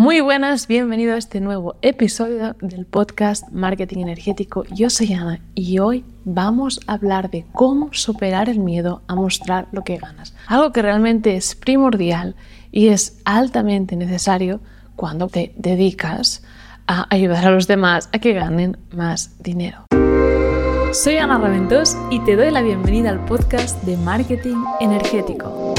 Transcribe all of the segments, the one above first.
Muy buenas, bienvenido a este nuevo episodio del podcast Marketing Energético. Yo soy Ana y hoy vamos a hablar de cómo superar el miedo a mostrar lo que ganas. Algo que realmente es primordial y es altamente necesario cuando te dedicas a ayudar a los demás a que ganen más dinero. Soy Ana Raventós y te doy la bienvenida al podcast de Marketing Energético.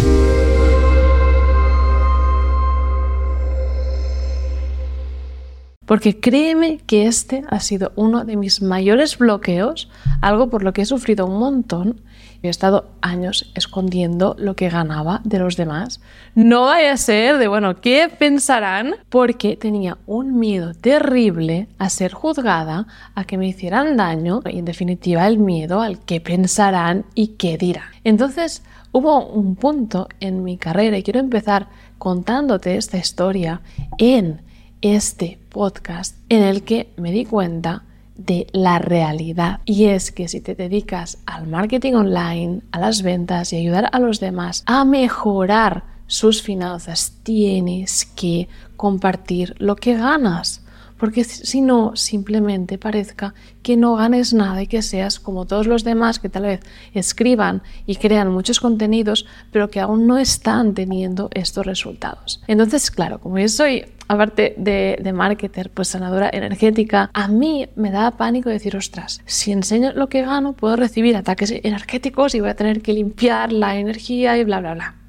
Porque créeme que este ha sido uno de mis mayores bloqueos, algo por lo que he sufrido un montón. He estado años escondiendo lo que ganaba de los demás. No vaya a ser de, bueno, ¿qué pensarán? Porque tenía un miedo terrible a ser juzgada, a que me hicieran daño y en definitiva el miedo al qué pensarán y qué dirán. Entonces hubo un punto en mi carrera y quiero empezar contándote esta historia en este podcast en el que me di cuenta de la realidad. Y es que si te dedicas al marketing online, a las ventas y ayudar a los demás a mejorar sus finanzas, tienes que compartir lo que ganas porque si no, simplemente parezca que no ganes nada y que seas como todos los demás que tal vez escriban y crean muchos contenidos, pero que aún no están teniendo estos resultados. Entonces, claro, como yo soy, aparte de, marketer, pues sanadora energética, a mí me da pánico decir, ostras, si enseño lo que gano, puedo recibir ataques energéticos y voy a tener que limpiar la energía y bla, bla, bla.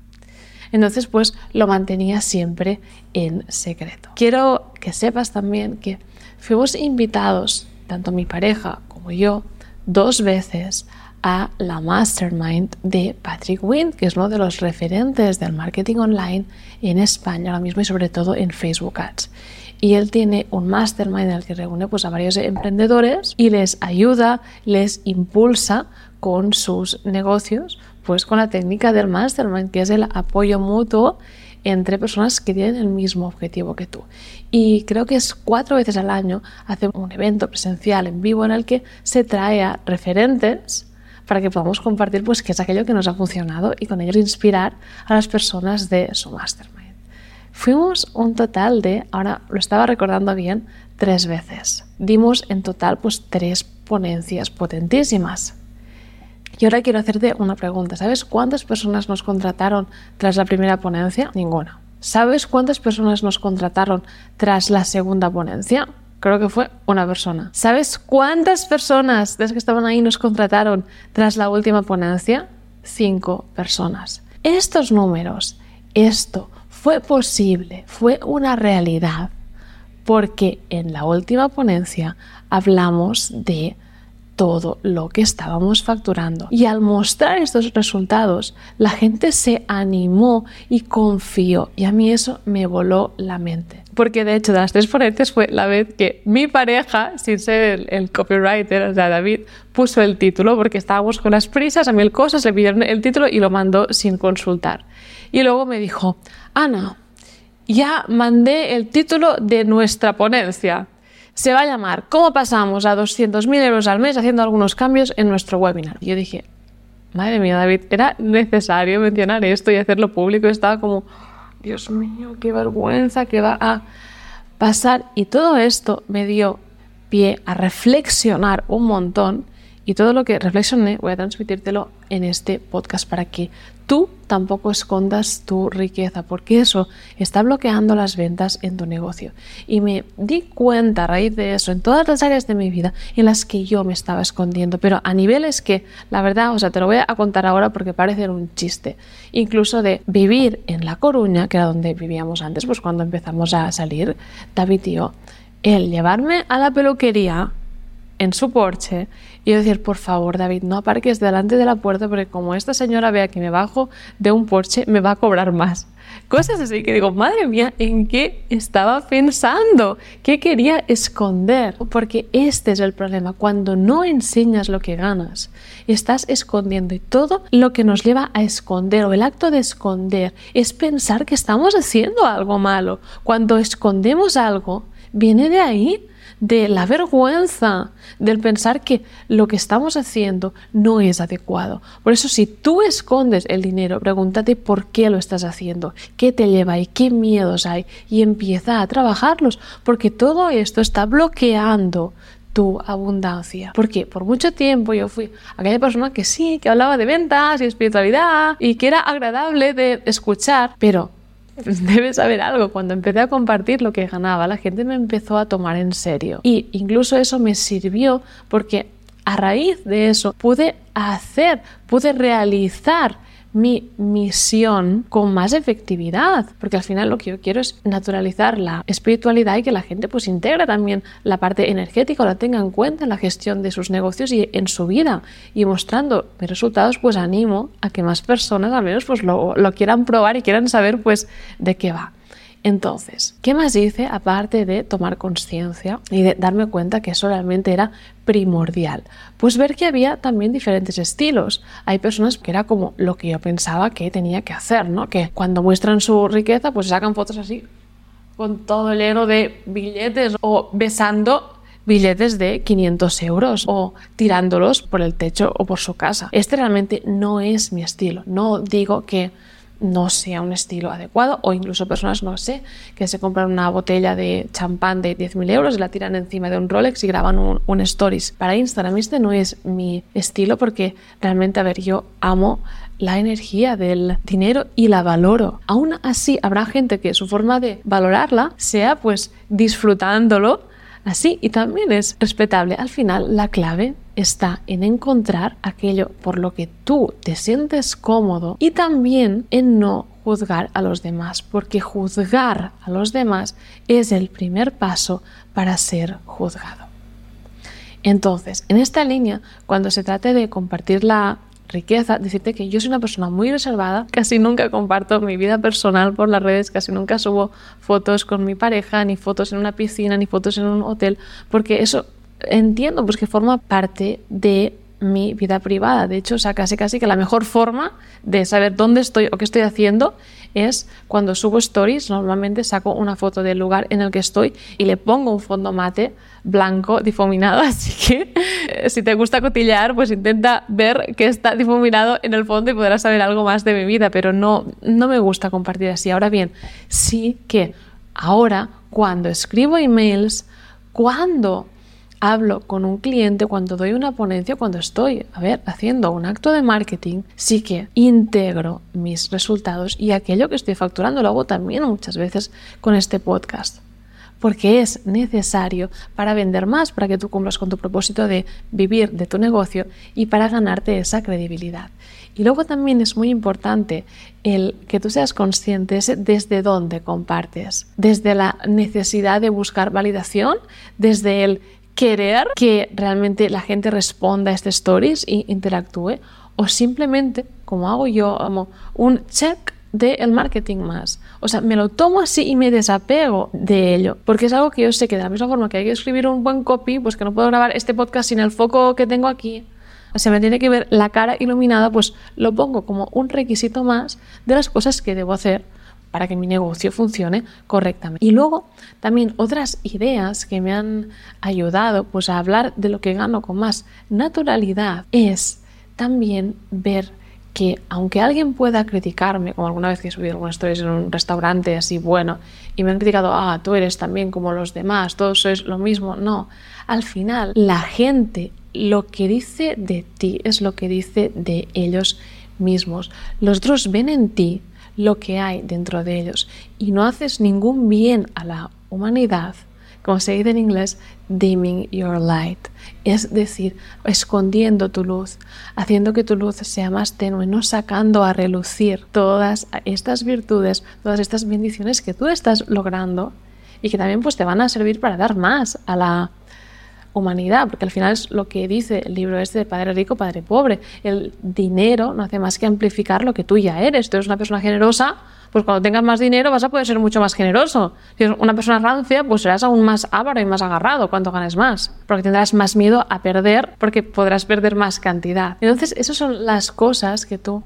Entonces, pues lo mantenía siempre en secreto. Quiero que sepas también que fuimos invitados, tanto mi pareja como yo, dos veces a la mastermind de Patrick Wynn, que es uno de los referentes del marketing online en España ahora mismo y sobre todo en Facebook Ads. Y él tiene un mastermind en el que reúne pues, a varios emprendedores y les ayuda, les impulsa con sus negocios pues con la técnica del mastermind, que es el apoyo mutuo entre personas que tienen el mismo objetivo que tú. Y creo que es cuatro veces al año hace un evento presencial en vivo en el que se trae a referentes para que podamos compartir pues qué es aquello que nos ha funcionado y con ellos inspirar a las personas de su mastermind. Fuimos un total de, ahora lo estaba recordando bien, tres veces. Dimos en total pues tres ponencias potentísimas. Y ahora quiero hacerte una pregunta. ¿Sabes cuántas personas nos contrataron tras la primera ponencia? Ninguna. ¿Sabes cuántas personas nos contrataron tras la segunda ponencia? Creo que fue una persona. ¿Sabes cuántas personas de las que estaban ahí nos contrataron tras la última ponencia? Cinco personas. Estos números, esto fue posible, fue una realidad, porque en la última ponencia hablamos de todo lo que estábamos facturando. Y al mostrar estos resultados, la gente se animó y confió. Y a mí eso me voló la mente. Porque de hecho de las tres ponentes fue la vez que mi pareja, sin ser el, copywriter, o sea, David, puso el título porque estábamos con las prisas, a mil cosas, le pidieron el título y lo mandó sin consultar. Y luego me dijo, Ana, ya mandé el título de nuestra ponencia se va a llamar ¿Cómo pasamos a 200.000 euros al mes haciendo algunos cambios en nuestro webinar? Y yo dije, madre mía, David, era necesario mencionar esto y hacerlo público. Estaba como, Dios mío, qué vergüenza que va a pasar. Y todo esto me dio pie a reflexionar un montón y todo lo que reflexioné voy a transmitírtelo en este podcast para que tú tampoco escondas tu riqueza, porque eso está bloqueando las ventas en tu negocio. Y me di cuenta a raíz de eso en todas las áreas de mi vida en las que yo me estaba escondiendo, pero a niveles que, la verdad, o sea, te lo voy a contar ahora porque parece un chiste. Incluso de vivir en La Coruña, que era donde vivíamos antes, pues cuando empezamos a salir, David yo, el llevarme a la peluquería en su porche y decir, por favor, David, no aparques delante de la puerta porque como esta señora vea que me bajo de un porche, me va a cobrar más. Cosas así que digo, madre mía, ¿en qué estaba pensando? ¿Qué quería esconder? Porque este es el problema. Cuando no enseñas lo que ganas, estás escondiendo y todo lo que nos lleva a esconder o el acto de esconder es pensar que estamos haciendo algo malo. Cuando escondemos algo, viene de ahí de la vergüenza, del pensar que lo que estamos haciendo no es adecuado. Por eso si tú escondes el dinero, pregúntate por qué lo estás haciendo qué te lleva y qué miedos hay y empieza a trabajarlos, porque todo esto está bloqueando tu abundancia. Porque por mucho tiempo yo fui aquella persona que sí, que hablaba de ventas y espiritualidad y que era agradable de escuchar, pero debes saber algo, cuando empecé a compartir lo que ganaba, la gente me empezó a tomar en serio. Y incluso eso me sirvió porque a raíz de eso pude hacer, pude realizar mi misión con más efectividad, porque al final lo que yo quiero es naturalizar la espiritualidad y que la gente pues integre también la parte energética o la tenga en cuenta en la gestión de sus negocios y en su vida y mostrando mis resultados pues animo a que más personas al menos pues lo, lo quieran probar y quieran saber pues de qué va. Entonces, ¿qué más hice aparte de tomar conciencia y de darme cuenta que eso realmente era primordial? Pues ver que había también diferentes estilos. Hay personas que era como lo que yo pensaba que tenía que hacer, ¿no? Que cuando muestran su riqueza, pues sacan fotos así, con todo lleno de billetes o besando billetes de 500 euros o tirándolos por el techo o por su casa. Este realmente no es mi estilo. No digo que no sea un estilo adecuado o incluso personas, no sé, que se compran una botella de champán de 10.000 euros y la tiran encima de un Rolex y graban un, un, stories. Para Instagram este no es mi estilo porque realmente, a ver, yo amo la energía del dinero y la valoro. Aún así, habrá gente que su forma de valorarla sea pues disfrutándolo así y también es respetable. Al final, la clave está en encontrar aquello por lo que tú te sientes cómodo y también en no juzgar a los demás, porque juzgar a los demás es el primer paso para ser juzgado. Entonces, en esta línea, cuando se trate de compartir la riqueza, decirte que yo soy una persona muy reservada, casi nunca comparto mi vida personal por las redes, casi nunca subo fotos con mi pareja, ni fotos en una piscina, ni fotos en un hotel, porque eso entiendo pues que forma parte de mi vida privada. De hecho, o sea, casi casi que la mejor forma de saber dónde estoy o qué estoy haciendo es cuando subo stories, normalmente saco una foto del lugar en el que estoy y le pongo un fondo mate blanco difuminado, así que eh, si te gusta cotillear, pues intenta ver que está difuminado en el fondo y podrás saber algo más de mi vida, pero no, no me gusta compartir así. Ahora bien, sí que ahora cuando escribo emails, cuando hablo con un cliente, cuando doy una ponencia, cuando estoy, a ver, haciendo un acto de marketing, sí que integro mis resultados y aquello que estoy facturando lo hago también muchas veces con este podcast. Porque es necesario para vender más, para que tú cumplas con tu propósito de vivir de tu negocio y para ganarte esa credibilidad. Y luego también es muy importante el que tú seas consciente desde dónde compartes, desde la necesidad de buscar validación, desde el querer que realmente la gente responda a este stories e interactúe o simplemente, como hago yo, como un check del marketing más. O sea, me lo tomo así y me desapego de ello, porque es algo que yo sé que de la misma forma que hay que escribir un buen copy, pues que no puedo grabar este podcast sin el foco que tengo aquí, o sea, me tiene que ver la cara iluminada, pues lo pongo como un requisito más de las cosas que debo hacer para que mi negocio funcione correctamente. Y luego también otras ideas que me han ayudado pues a hablar de lo que gano con más naturalidad es también ver que aunque alguien pueda criticarme, como alguna vez que he subido algunas historias en un restaurante así bueno, y me han criticado, ah, tú eres también como los demás, todos sois lo mismo, no, al final la gente lo que dice de ti es lo que dice de ellos mismos. Los otros ven en ti lo que hay dentro de ellos. Y no haces ningún bien a la humanidad, como se dice en inglés, dimming your light, es decir, escondiendo tu luz, haciendo que tu luz sea más tenue, no sacando a relucir todas estas virtudes, todas estas bendiciones que tú estás logrando y que también pues te van a servir para dar más a la humanidad, porque al final es lo que dice el libro este de Padre Rico, Padre Pobre. El dinero no hace más que amplificar lo que tú ya eres. Tú eres una persona generosa, pues cuando tengas más dinero vas a poder ser mucho más generoso. Si eres una persona rancia, pues serás aún más avaro y más agarrado cuando ganes más, porque tendrás más miedo a perder, porque podrás perder más cantidad. Entonces, esas son las cosas que tú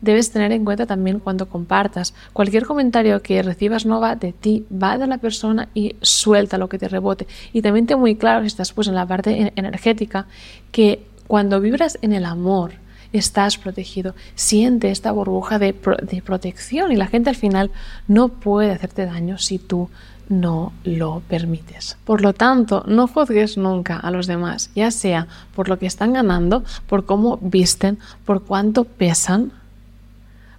debes tener en cuenta también cuando compartas. Cualquier comentario que recibas no va de ti, va de la persona y suelta lo que te rebote. Y también ten muy claro, si estás pues en la parte energética, que cuando vibras en el amor estás protegido. Siente esta burbuja de, de protección y la gente al final no puede hacerte daño si tú no lo permites. Por lo tanto, no juzgues nunca a los demás, ya sea por lo que están ganando, por cómo visten, por cuánto pesan,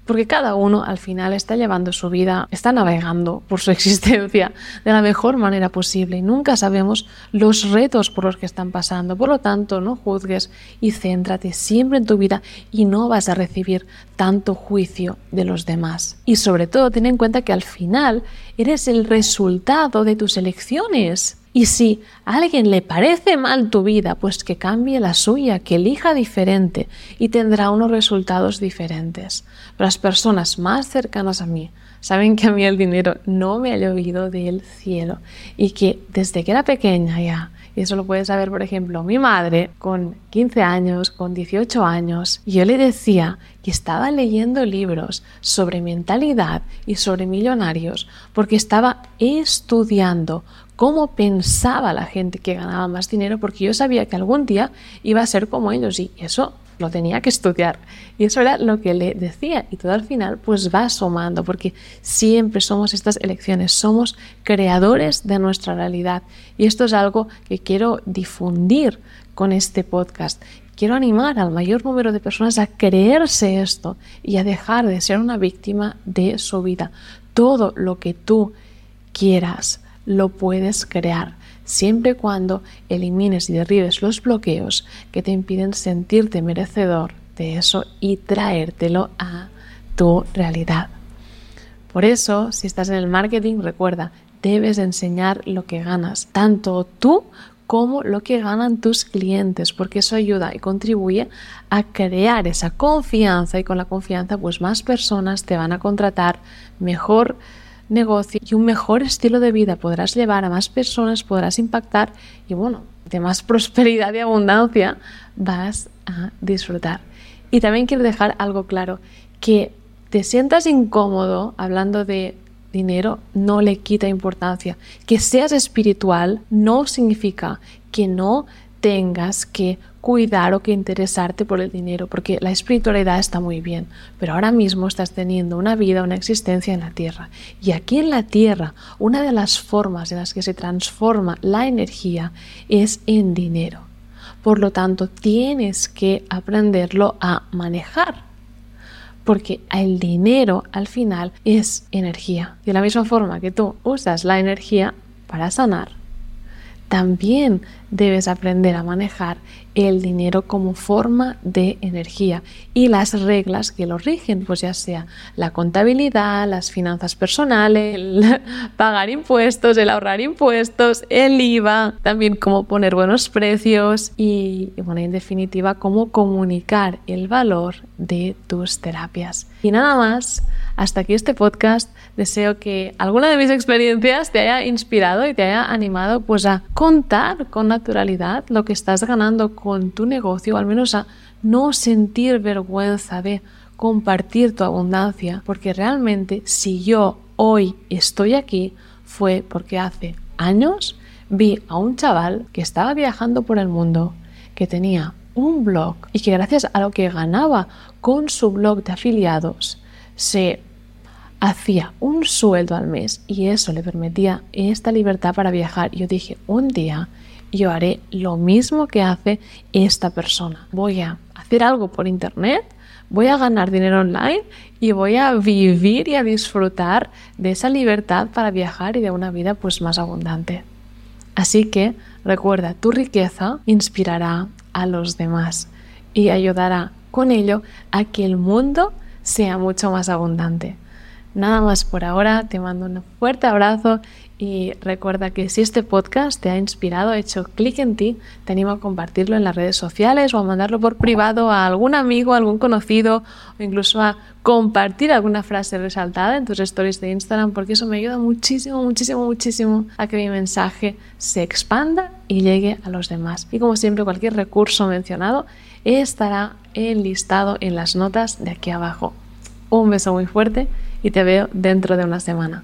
porque cada uno al final está llevando su vida, está navegando por su existencia de la mejor manera posible y nunca sabemos los retos por los que están pasando. Por lo tanto, no juzgues y céntrate siempre en tu vida y no vas a recibir tanto juicio de los demás. Y sobre todo, ten en cuenta que al final eres el resultado de tus elecciones. Y si a alguien le parece mal tu vida, pues que cambie la suya, que elija diferente y tendrá unos resultados diferentes. Pero las personas más cercanas a mí saben que a mí el dinero no me ha llovido del cielo y que desde que era pequeña ya, y eso lo puede saber por ejemplo mi madre con 15 años, con 18 años, yo le decía que estaba leyendo libros sobre mentalidad y sobre millonarios porque estaba estudiando cómo pensaba la gente que ganaba más dinero, porque yo sabía que algún día iba a ser como ellos y eso lo tenía que estudiar. Y eso era lo que le decía. Y todo al final pues va asomando, porque siempre somos estas elecciones, somos creadores de nuestra realidad. Y esto es algo que quiero difundir con este podcast. Quiero animar al mayor número de personas a creerse esto y a dejar de ser una víctima de su vida. Todo lo que tú quieras lo puedes crear, siempre y cuando elimines y derribes los bloqueos que te impiden sentirte merecedor de eso y traértelo a tu realidad. Por eso, si estás en el marketing, recuerda, debes enseñar lo que ganas, tanto tú como lo que ganan tus clientes, porque eso ayuda y contribuye a crear esa confianza y con la confianza pues más personas te van a contratar mejor negocio y un mejor estilo de vida podrás llevar a más personas, podrás impactar y bueno, de más prosperidad y abundancia vas a disfrutar. Y también quiero dejar algo claro, que te sientas incómodo hablando de dinero no le quita importancia. Que seas espiritual no significa que no tengas que cuidar o que interesarte por el dinero, porque la espiritualidad está muy bien, pero ahora mismo estás teniendo una vida, una existencia en la tierra. Y aquí en la tierra, una de las formas en las que se transforma la energía es en dinero. Por lo tanto, tienes que aprenderlo a manejar, porque el dinero al final es energía. De la misma forma que tú usas la energía para sanar, también debes aprender a manejar el dinero como forma de energía y las reglas que lo rigen, pues ya sea la contabilidad, las finanzas personales, el pagar impuestos, el ahorrar impuestos, el IVA, también cómo poner buenos precios y, bueno, en definitiva, cómo comunicar el valor de tus terapias. Y nada más, hasta aquí este podcast. Deseo que alguna de mis experiencias te haya inspirado y te haya animado pues a contar con naturalidad lo que estás ganando con tu negocio, al menos a no sentir vergüenza de compartir tu abundancia, porque realmente si yo hoy estoy aquí fue porque hace años vi a un chaval que estaba viajando por el mundo, que tenía un blog y que gracias a lo que ganaba con su blog de afiliados se hacía un sueldo al mes y eso le permitía esta libertad para viajar. Yo dije, un día yo haré lo mismo que hace esta persona. Voy a hacer algo por internet, voy a ganar dinero online y voy a vivir y a disfrutar de esa libertad para viajar y de una vida pues más abundante. Así que recuerda, tu riqueza inspirará a los demás y ayudará con ello a que el mundo sea mucho más abundante. Nada más por ahora, te mando un fuerte abrazo y recuerda que si este podcast te ha inspirado, hecho clic en ti, te animo a compartirlo en las redes sociales o a mandarlo por privado a algún amigo, algún conocido o incluso a compartir alguna frase resaltada en tus stories de Instagram porque eso me ayuda muchísimo, muchísimo, muchísimo a que mi mensaje se expanda y llegue a los demás. Y como siempre, cualquier recurso mencionado estará enlistado en las notas de aquí abajo. Un beso muy fuerte y te veo dentro de una semana.